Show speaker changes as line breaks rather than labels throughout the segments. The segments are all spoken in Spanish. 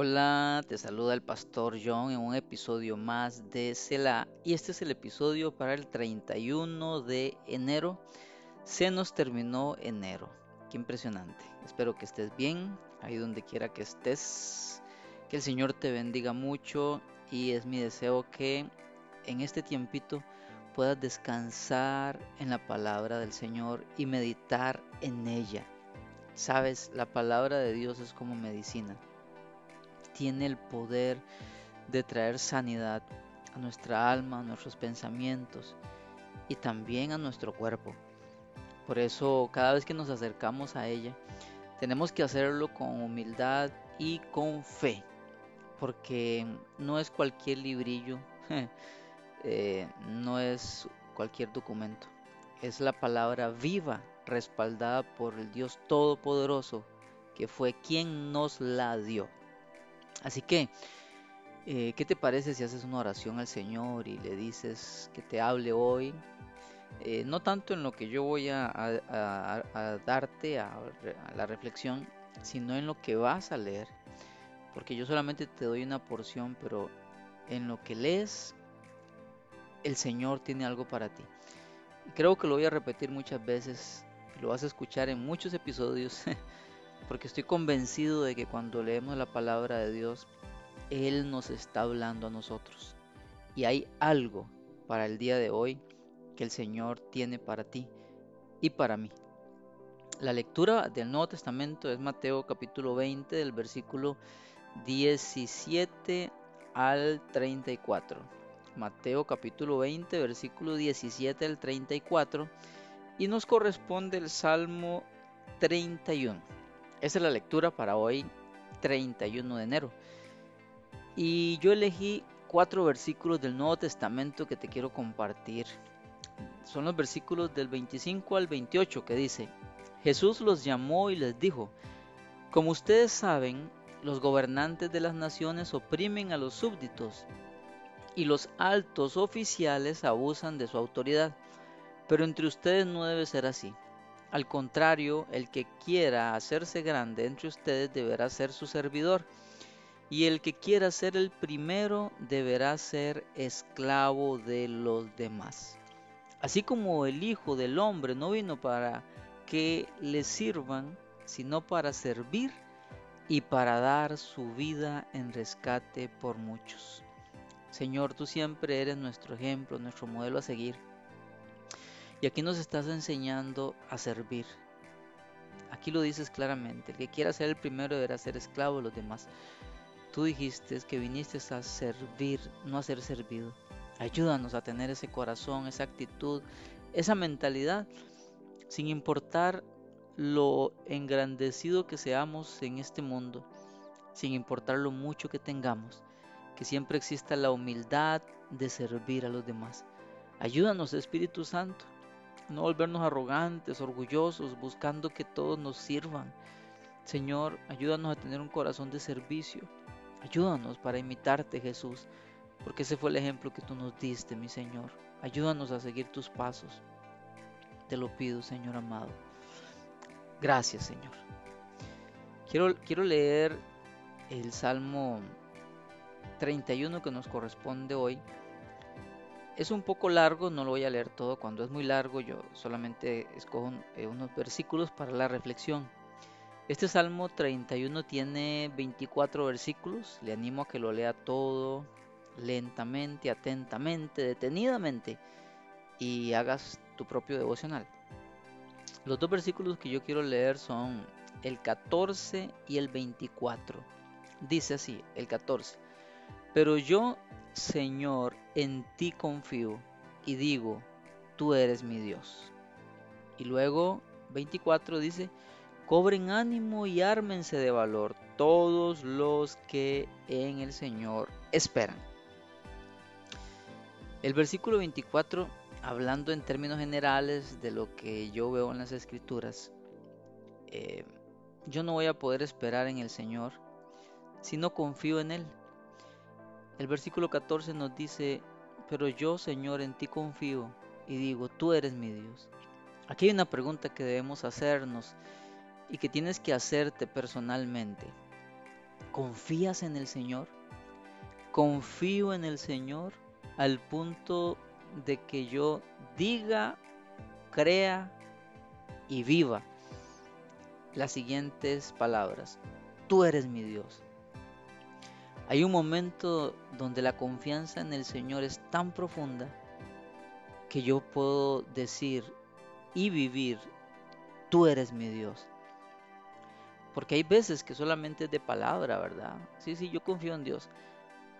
Hola, te saluda el pastor John en un episodio más de Selah y este es el episodio para el 31 de enero. Se nos terminó enero. Qué impresionante. Espero que estés bien, ahí donde quiera que estés. Que el Señor te bendiga mucho y es mi deseo que en este tiempito puedas descansar en la palabra del Señor y meditar en ella. Sabes, la palabra de Dios es como medicina tiene el poder de traer sanidad a nuestra alma, a nuestros pensamientos y también a nuestro cuerpo. Por eso cada vez que nos acercamos a ella, tenemos que hacerlo con humildad y con fe, porque no es cualquier librillo, eh, no es cualquier documento, es la palabra viva, respaldada por el Dios Todopoderoso, que fue quien nos la dio. Así que, eh, ¿qué te parece si haces una oración al Señor y le dices que te hable hoy? Eh, no tanto en lo que yo voy a, darte a, la reflexión, sino en lo que vas a leer. Porque yo solamente te doy una porción, pero en lo que lees, el Señor tiene algo para ti. Creo que lo voy a repetir muchas veces, lo vas a escuchar en muchos episodios porque estoy convencido de que cuando leemos la palabra de Dios, Él nos está hablando a nosotros. Y hay algo para el día de hoy que el Señor tiene para ti y para mí. La lectura del Nuevo Testamento es Mateo capítulo 20 del versículo 17 al 34. Mateo capítulo 20 versículo 17 al 34 y nos corresponde el Salmo 31. Esa es la lectura para hoy, 31 de enero. Y yo elegí cuatro versículos del Nuevo Testamento que te quiero compartir. Son los versículos del 25 al 28 que dice, Jesús los llamó y les dijo, como ustedes saben, los gobernantes de las naciones oprimen a los súbditos y los altos oficiales abusan de su autoridad, pero entre ustedes no debe ser así. Al contrario, el que quiera hacerse grande entre ustedes deberá ser su servidor, y el que quiera ser el primero deberá ser esclavo de los demás. Así como el Hijo del Hombre no vino para que le sirvan, sino para servir y para dar su vida en rescate por muchos. Señor, tú siempre eres nuestro ejemplo, nuestro modelo a seguir. Y aquí nos estás enseñando a servir. Aquí lo dices claramente, el que quiera ser el primero deberá ser esclavo de los demás. Tú dijiste que viniste a servir, no a ser servido. Ayúdanos a tener ese corazón, esa actitud, esa mentalidad, sin importar lo engrandecido que seamos en este mundo, sin importar lo mucho que tengamos, que siempre exista la humildad de servir a los demás. Ayúdanos, Espíritu Santo, no volvernos arrogantes, orgullosos, buscando que todos nos sirvan. Señor, ayúdanos a tener un corazón de servicio. Ayúdanos para imitarte, Jesús, porque ese fue el ejemplo que tú nos diste, mi Señor. Ayúdanos a seguir tus pasos. Te lo pido, Señor amado. Gracias, Señor. Quiero, quiero leer el Salmo 31 que nos corresponde hoy es un poco largo, no lo voy a leer todo. Cuando es muy largo, yo solamente escojo eh, unos versículos para la reflexión. Este Salmo 31 tiene 24 versículos. Le animo a que lo lea todo lentamente, atentamente, detenidamente y hagas tu propio devocional. Los dos versículos que yo quiero leer son el 14 y el 24. Dice así, el 14. Pero yo Señor, en ti confío y digo, tú eres mi Dios. Y luego 24 dice, cobren ánimo y ármense de valor todos los que en el Señor esperan. El versículo 24, hablando en términos generales de lo que yo veo en las escrituras, eh, yo no voy a poder esperar en el Señor si no confío en Él. El versículo 14 nos dice, pero yo Señor en ti confío y digo, tú eres mi Dios. Aquí hay una pregunta que debemos hacernos y que tienes que hacerte personalmente. ¿Confías en el Señor? Confío en el Señor al punto de que yo diga, crea y viva las siguientes palabras. Tú eres mi Dios. Hay un momento donde la confianza en el Señor es tan profunda que yo puedo decir y vivir, tú eres mi Dios. Porque hay veces que solamente es de palabra, ¿verdad? Sí, sí, yo confío en Dios.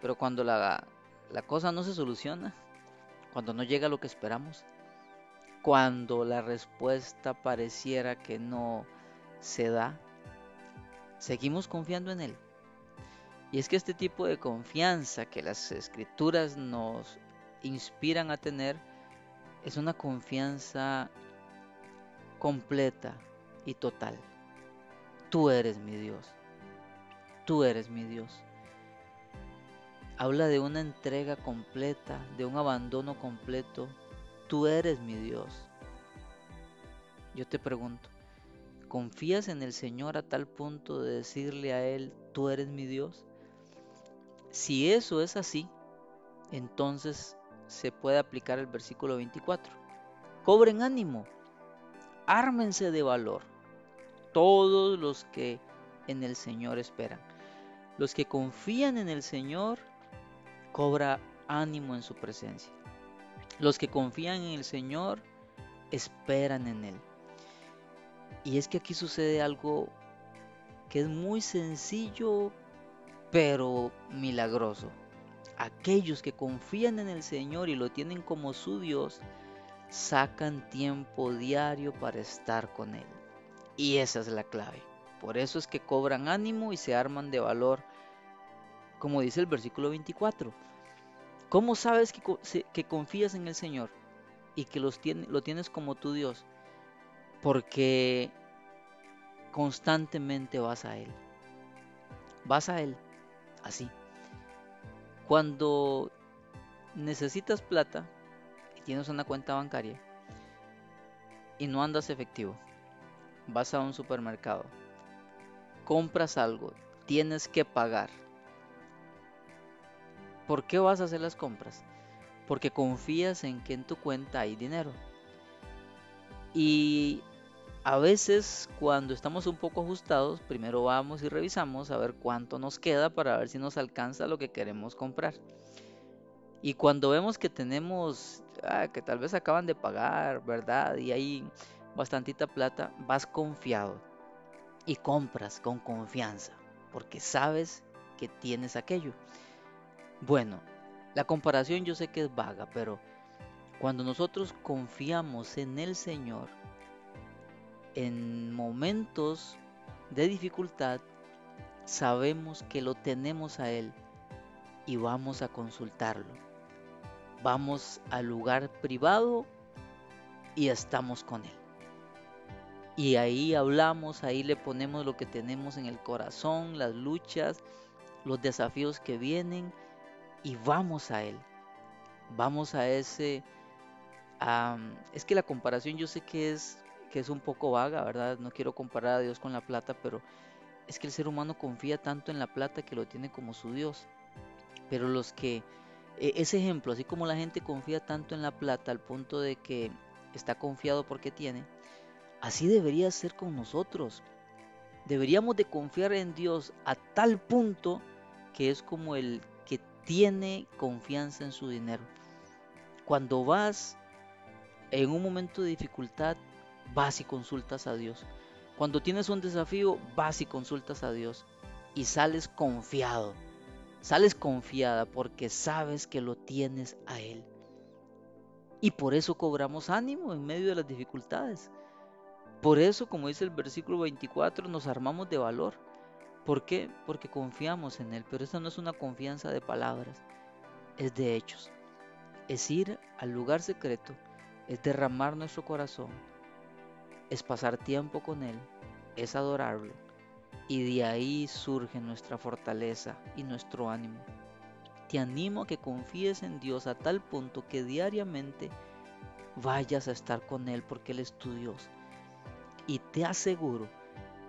Pero cuando la, la cosa no se soluciona, cuando no llega lo que esperamos, cuando la respuesta pareciera que no se da, seguimos confiando en Él. Y es que este tipo de confianza que las escrituras nos inspiran a tener es una confianza completa y total. Tú eres mi Dios. Tú eres mi Dios. Habla de una entrega completa, de un abandono completo. Tú eres mi Dios. Yo te pregunto, ¿confías en el Señor a tal punto de decirle a Él, tú eres mi Dios? Si eso es así, entonces se puede aplicar el versículo 24. Cobren ánimo, ármense de valor, todos los que en el Señor esperan. Los que confían en el Señor cobra ánimo en su presencia. Los que confían en el Señor esperan en Él. Y es que aquí sucede algo que es muy sencillo, pero milagroso. Aquellos que confían en el Señor y lo tienen como su Dios, sacan tiempo diario para estar con Él. Y esa es la clave. Por eso es que cobran ánimo y se arman de valor, como dice el versículo 24. ¿Cómo sabes que, confías en el Señor y que lo tienes como tu Dios? Porque constantemente vas a Él. Vas a Él así. Cuando necesitas plata y tienes una cuenta bancaria y no andas efectivo, vas a un supermercado, compras algo, tienes que pagar. ¿Por qué vas a hacer las compras? Porque confías en que en tu cuenta hay dinero. Y a veces cuando estamos un poco ajustados, primero vamos y revisamos a ver cuánto nos queda para ver si nos alcanza lo que queremos comprar. Y cuando vemos que tenemos, ah, que tal vez acaban de pagar, ¿verdad? Y hay bastantita plata, vas confiado y compras con confianza, porque sabes que tienes aquello. Bueno, la comparación yo sé que es vaga, pero cuando nosotros confiamos en el Señor, en momentos de dificultad sabemos que lo tenemos a Él y vamos a consultarlo. Vamos al lugar privado y estamos con Él. Y ahí hablamos, ahí le ponemos lo que tenemos en el corazón, las luchas, los desafíos que vienen y vamos a Él. Vamos a ese... es que la comparación yo sé que es que es un poco vaga, ¿verdad? No quiero comparar a Dios con la plata, pero es que el ser humano confía tanto en la plata que lo tiene como su Dios. Pero los que, e, ese ejemplo, así como la gente confía tanto en la plata al punto de que está confiado porque tiene, así debería ser con nosotros. Deberíamos de confiar en Dios a tal punto que es como el que tiene confianza en su dinero. Cuando vas en un momento de dificultad, vas y consultas a Dios. Cuando tienes un desafío, vas y consultas a Dios. Y sales confiado. Sales confiada porque sabes que lo tienes a Él. Y por eso cobramos ánimo en medio de las dificultades. Por eso, como dice el versículo 24, nos armamos de valor. ¿Por qué? Porque confiamos en Él. Pero esta no es una confianza de palabras, es de hechos. Es ir al lugar secreto, es derramar nuestro corazón, es pasar tiempo con Él, es adorarlo, y de ahí surge nuestra fortaleza y nuestro ánimo. Te animo a que confíes en Dios a tal punto que diariamente vayas a estar con Él porque Él es tu Dios. Y te aseguro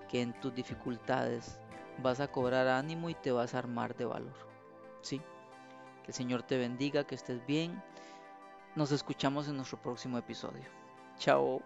que en tus dificultades vas a cobrar ánimo y te vas a armar de valor. ¿Sí? Que el Señor te bendiga, que estés bien. Nos escuchamos en nuestro próximo episodio. Chao.